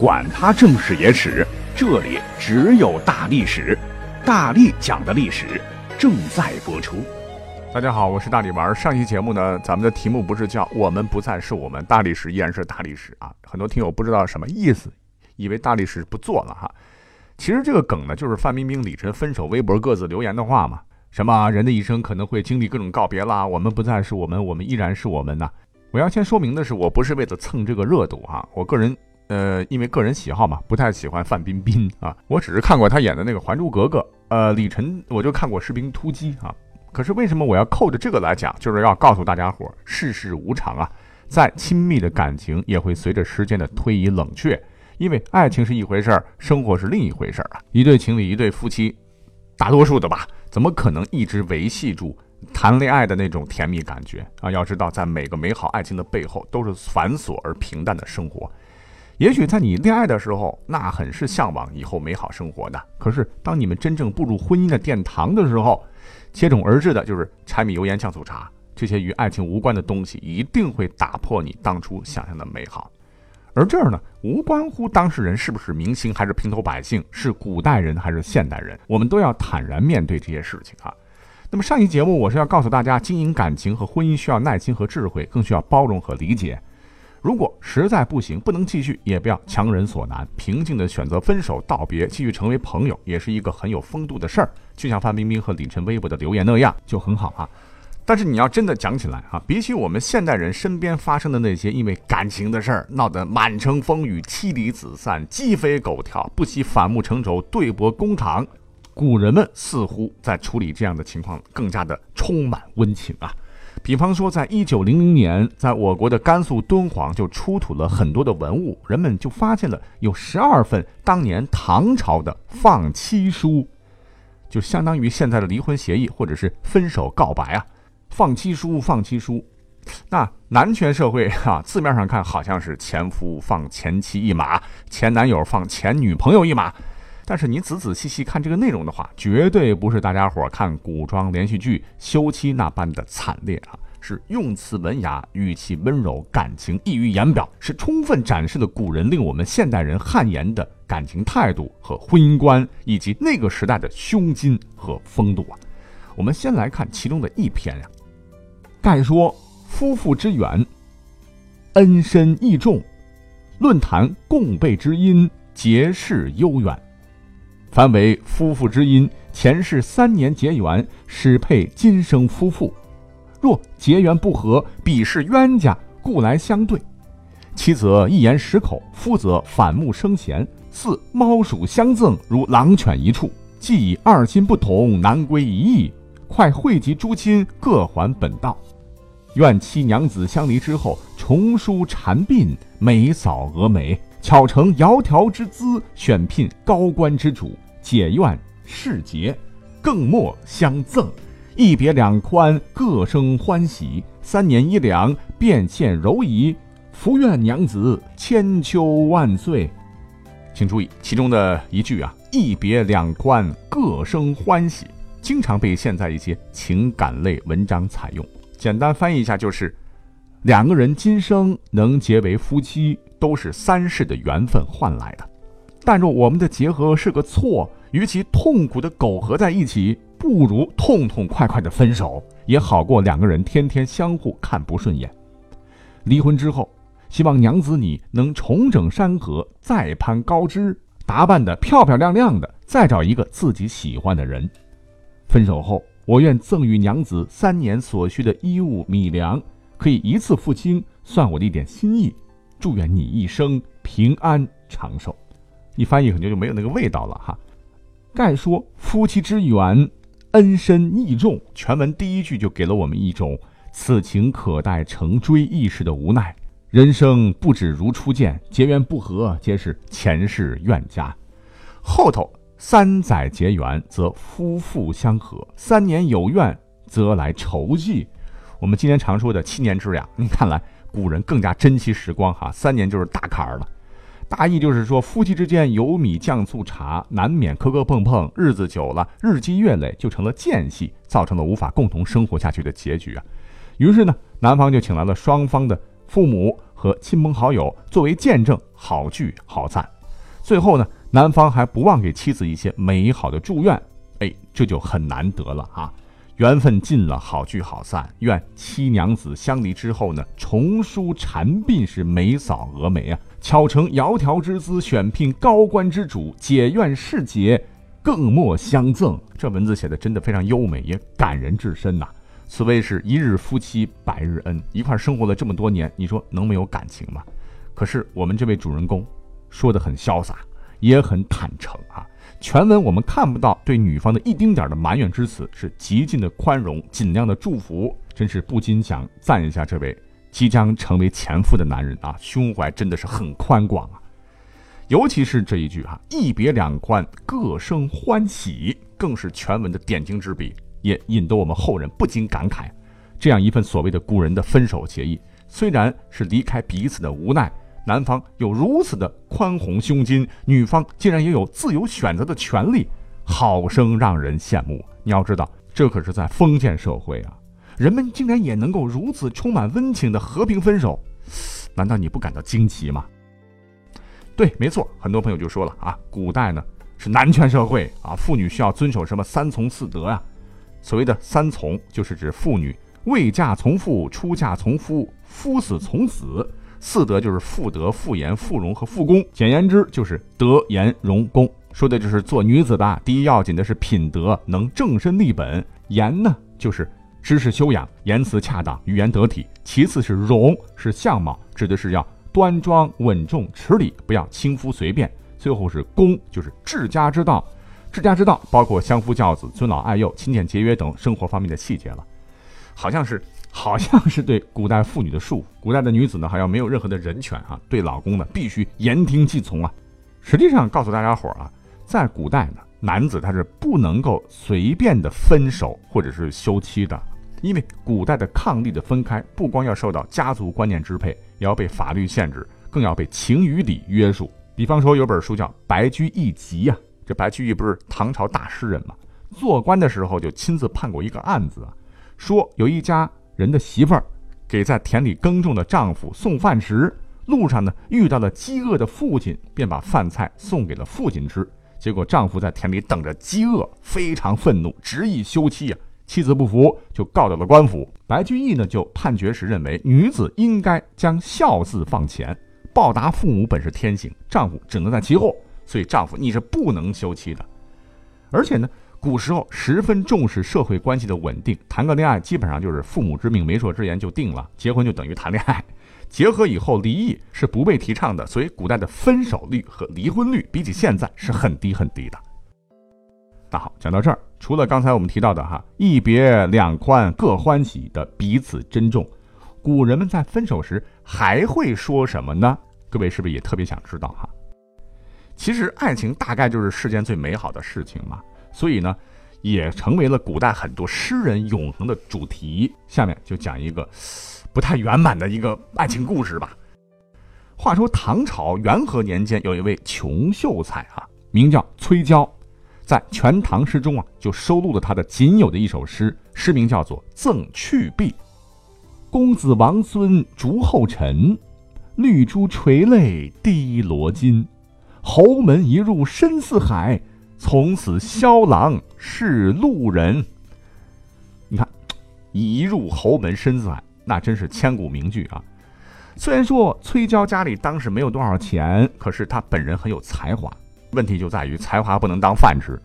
管他正史野史，这里只有大历史，大力讲的历史正在播出。大家好，我是大力丸。上期节目呢，咱们的题目不是叫“我们不再是我们，大历史依然是大历史”啊？很多听友不知道什么意思，以为大历史不做了哈。其实这个梗呢，就是范冰冰、李晨分手微博各自留言的话嘛。什么人的一生可能会经历各种告别啦，我们不再是我们，我们依然是我们呐。我要先说明的是，我不是为了蹭这个热度哈，我个人。呃，因为个人喜好嘛，不太喜欢范冰冰啊。我只是看过她演的那个《还珠格格》。呃，李晨我就看过《士兵突击》啊。可是为什么我要扣着这个来讲？就是要告诉大家伙，世事无常啊。再亲密的感情也会随着时间的推移冷却，因为爱情是一回事儿，生活是另一回事儿啊。一对情侣，一对夫妻，大多数的吧，怎么可能一直维系住谈恋爱的那种甜蜜感觉啊？要知道，在每个美好爱情的背后，都是繁琐而平淡的生活。也许在你恋爱的时候，那很是向往以后美好生活的。可是当你们真正步入婚姻的殿堂的时候，接踵而至的就是柴米油盐酱醋茶这些与爱情无关的东西，一定会打破你当初想象的美好。而这儿呢，无关乎当事人是不是明星还是平头百姓，是古代人还是现代人，我们都要坦然面对这些事情啊。那么上一节目我是要告诉大家，经营感情和婚姻需要耐心和智慧，更需要包容和理解。如果实在不行，不能继续，也不要强人所难，平静的选择分手道别，继续成为朋友，也是一个很有风度的事儿。就像范冰冰和李晨微博的留言那样，就很好啊。但是你要真的讲起来啊，比起我们现代人身边发生的那些因为感情的事儿闹得满城风雨、妻离子散、鸡飞狗跳、不惜反目成仇、对簿公堂，古人们似乎在处理这样的情况更加的充满温情啊。比方说，在一九零零年，在我国的甘肃敦煌就出土了很多的文物，人们就发现了有十二份当年唐朝的放妻书，就相当于现在的离婚协议或者是分手告白啊。放妻书，放妻书，那男权社会啊，字面上看好像是前夫放前妻一马，前男友放前女朋友一马。但是你仔仔细细看这个内容的话，绝对不是大家伙看古装连续剧休妻那般的惨烈啊，是用词文雅，语气温柔，感情溢于言表，是充分展示了古人令我们现代人汗颜的感情态度和婚姻观，以及那个时代的胸襟和风度啊。我们先来看其中的一篇呀，盖说夫妇之缘，恩深义重，论谈共备之音，结世悠远。凡为夫妇之音，前世三年结缘，始配今生夫妇。若结缘不合，彼是冤家，故来相对。妻则一言十口，夫则反目生嫌，似猫鼠相赠，如狼犬一处。既以二心不同，难归一意。快汇集诸亲，各还本道。愿妻娘子相离之后，重梳蝉鬓，眉扫蛾眉。巧成窈窕之姿，选聘高官之主，解怨释结，更莫相赠。一别两宽，各生欢喜。三年一两，便现柔仪。福愿娘子千秋万岁。请注意其中的一句啊，“一别两宽，各生欢喜”，经常被现在一些情感类文章采用。简单翻译一下就是：两个人今生能结为夫妻。都是三世的缘分换来的，但若我们的结合是个错，与其痛苦的苟合在一起，不如痛痛快快的分手，也好过两个人天天相互看不顺眼。离婚之后，希望娘子你能重整山河，再攀高枝，打扮的漂漂亮亮的，再找一个自己喜欢的人。分手后，我愿赠与娘子三年所需的衣物米粮，可以一次付清，算我的一点心意。祝愿你一生平安长寿，一翻译肯定就没有那个味道了哈。盖说夫妻之缘，恩深义重。全文第一句就给了我们一种此情可待成追忆时的无奈。人生不止如初见，结缘不合皆是前世怨家。后头三载结缘，则夫妇相合；三年有怨，则来筹计。我们今天常说的七年之痒，你看来。古人更加珍惜时光，哈，三年就是大坎儿了。大意就是说，夫妻之间油米酱醋茶，难免磕磕碰碰，日子久了，日积月累，就成了间隙，造成了无法共同生活下去的结局啊。于是呢，男方就请来了双方的父母和亲朋好友作为见证，好聚好散。最后呢，男方还不忘给妻子一些美好的祝愿，哎，这就很难得了啊！缘分尽了，好聚好散。愿七娘子相离之后呢，重梳蝉鬓是眉扫蛾眉啊，巧成窈窕之姿，选聘高官之主，解怨释结，更莫相赠。这文字写的真的非常优美，也感人至深呐。此谓是一日夫妻百日恩，一块生活了这么多年，你说能没有感情吗？可是我们这位主人公说的很潇洒，也很坦诚啊。全文我们看不到对女方的一丁点的埋怨之词，是极尽的宽容，尽量的祝福，真是不禁想赞一下这位即将成为前夫的男人啊，胸怀真的是很宽广啊。尤其是这一句哈，一别两宽，各生欢喜，更是全文的点睛之笔，也引得我们后人不禁感慨，这样一份所谓的古人的分手协议，虽然是离开彼此的无奈。男方有如此的宽宏胸襟，女方竟然也有自由选择的权利，好生让人羡慕。你要知道，这可是在封建社会啊，人们竟然也能够如此充满温情的和平分手，难道你不感到惊奇吗？对，没错，很多朋友就说了啊，古代呢是男权社会啊，妇女需要遵守什么三从四德呀？所谓的三从，就是指妇女未嫁从父，出嫁从夫，夫死从子。四德就是妇德、妇言、妇容和妇功，简言之就是德、言、容、功，说的就是做女子的。第一要紧的是品德，能正身立本；言呢就是知识修养，言辞恰当，语言得体；其次是容，是相貌，指的是要端庄稳重、持礼，不要轻浮随便；最后是功，就是治家之道。治家之道包括相夫教子、尊老爱幼、勤俭节约等生活方面的细节了，好像是。好像是对古代妇女的束缚，古代的女子呢，好像没有任何的人权啊，对老公呢必须言听计从啊。实际上，告诉大家伙啊，在古代呢，男子他是不能够随便的分手或者是休妻的，因为古代的伉俪的分开，不光要受到家族观念支配，也要被法律限制，更要被情与理约束。比方说，有本书叫《白居易集》呀，这白居易不是唐朝大诗人嘛，做官的时候就亲自判过一个案子啊，说有一家。人的媳妇儿给在田里耕种的丈夫送饭时，路上呢遇到了饥饿的父亲，便把饭菜送给了父亲吃。结果丈夫在田里等着饥饿，非常愤怒，执意休妻呀。妻子不服，就告到了官府。白居易呢就判决时认为，女子应该将孝字放前，报答父母本是天性，丈夫只能在其后。所以丈夫你是不能休妻的，而且呢。古时候十分重视社会关系的稳定，谈个恋爱基本上就是父母之命、媒妁之言就定了，结婚就等于谈恋爱。结合以后离异是不被提倡的，所以古代的分手率和离婚率比起现在是很低很低的。那好，讲到这儿，除了刚才我们提到的哈一别两宽各欢喜的彼此珍重，古人们在分手时还会说什么呢？各位是不是也特别想知道哈？其实爱情大概就是世间最美好的事情嘛。所以呢，也成为了古代很多诗人永恒的主题。下面就讲一个不太圆满的一个爱情故事吧。话说唐朝元和年间，有一位穷秀才啊，名叫崔娇，在《全唐诗》中啊，就收录了他的仅有的一首诗，诗名叫做《赠去壁》。公子王孙逐后尘，绿珠垂泪滴罗巾。侯门一入深似海。从此萧郎是路人。你看，一入侯门深似海，那真是千古名句啊！虽然说崔娇家里当时没有多少钱，可是他本人很有才华。问题就在于才华不能当饭吃。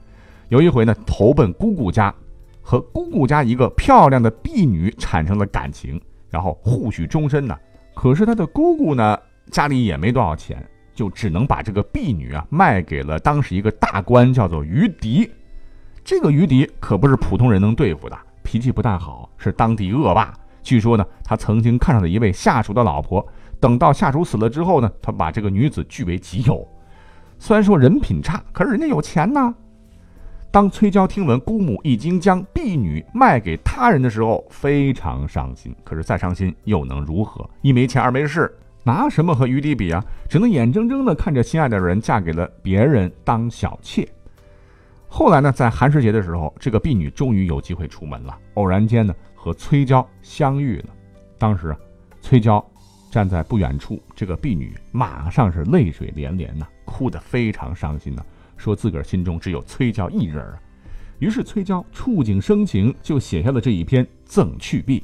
有一回呢，投奔姑姑家，和姑姑家一个漂亮的婢女产生了感情，然后互许终身呢。可是他的姑姑呢，家里也没多少钱。就只能把这个婢女啊卖给了当时一个大官，叫做于迪。这个于迪可不是普通人能对付的，脾气不太好，是当地恶霸。据说呢，他曾经看上了一位下属的老婆，等到下属死了之后呢，他把这个女子据为己有。虽然说人品差，可是人家有钱呐。当崔娇听闻姑母已经将婢女卖给他人的时候，非常伤心。可是再伤心又能如何？一没钱，二没势。拿什么和于迪比啊？只能眼睁睁地看着心爱的人嫁给了别人当小妾。后来呢，在寒食节的时候，这个婢女终于有机会出门了。偶然间呢，和崔娇相遇了。当时，崔娇站在不远处，这个婢女马上是泪水连连呐，哭得非常伤心呐，说自个儿心中只有崔娇一人啊。于是崔娇触景生情，就写下了这一篇《赠去婢》，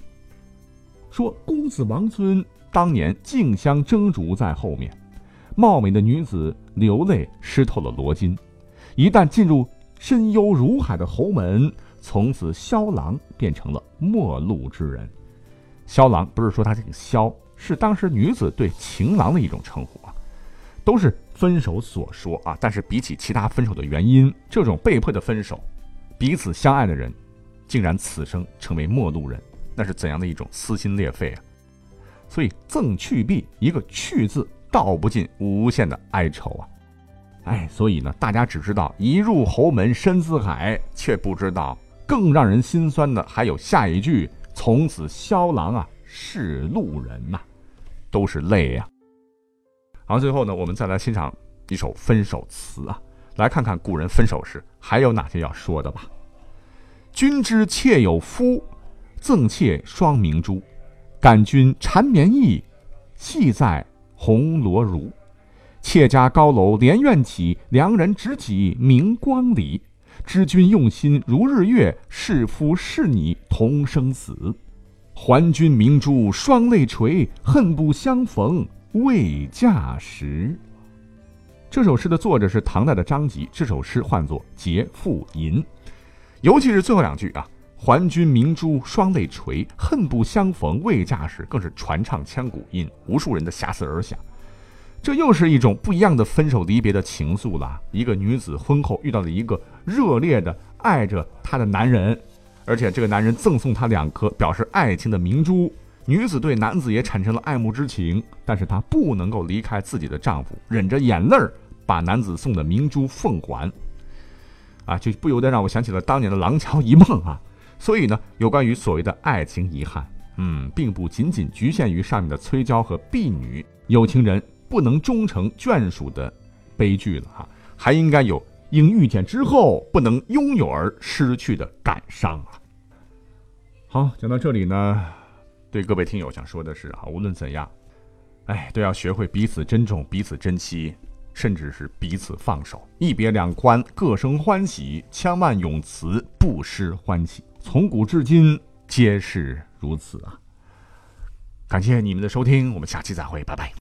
说公子王孙当年竞相争逐在后面，貌美的女子流泪湿透了罗巾，一旦进入深幽如海的侯门，从此萧郎变成了陌路之人。萧郎不是说他这个萧，是当时女子对情郎的一种称呼啊，都是分手所说啊。但是比起其他分手的原因，这种被迫的分手。彼此相爱的人，竟然此生成为陌路人，那是怎样的一种撕心裂肺啊！所以赠去婢，一个去字，道不尽无限的哀愁啊！哎，所以呢，大家只知道一入侯门深似海，却不知道更让人心酸的还有下一句：从此萧郎啊是路人呐，都是泪呀！好最后呢，我们再来欣赏一首分手词啊。来看看古人分手时还有哪些要说的吧。君知妾有夫，赠妾双明珠。感君缠绵意，系在红罗襦。妾家高楼连苑起，良人执戟明光里。知君用心如日月，是夫是你同生死。还君明珠双泪垂，恨不相逢未嫁时。这首诗的作者是唐代的张籍，这首诗唤作《节妇吟》，尤其是最后两句啊，“还君明珠双泪垂，恨不相逢未嫁时”，更是传唱千古，引无数人的遐思而想。这又是一种不一样的分手离别的情愫了。一个女子婚后遇到了一个热烈的爱着她的男人，而且这个男人赠送她两颗表示爱情的明珠，女子对男子也产生了爱慕之情，但是她不能够离开自己的丈夫，忍着眼泪。把男子送的明珠奉还，啊，就不由得让我想起了当年的《廊桥遗梦》啊。所以呢，有关于所谓的爱情遗憾，嗯，并不仅仅局限于上面的崔娇和婢女有情人不能终成眷属的悲剧了哈，还应该有因遇见之后不能拥有而失去的感伤啊。好，讲到这里呢，对各位听友想说的是啊，无论怎样，哎，都要学会彼此珍重，彼此珍惜。甚至是彼此放手，一别两宽，各生欢喜。千万永辞，不失欢喜。从古至今，皆是如此啊！感谢你们的收听，我们下期再会，拜拜。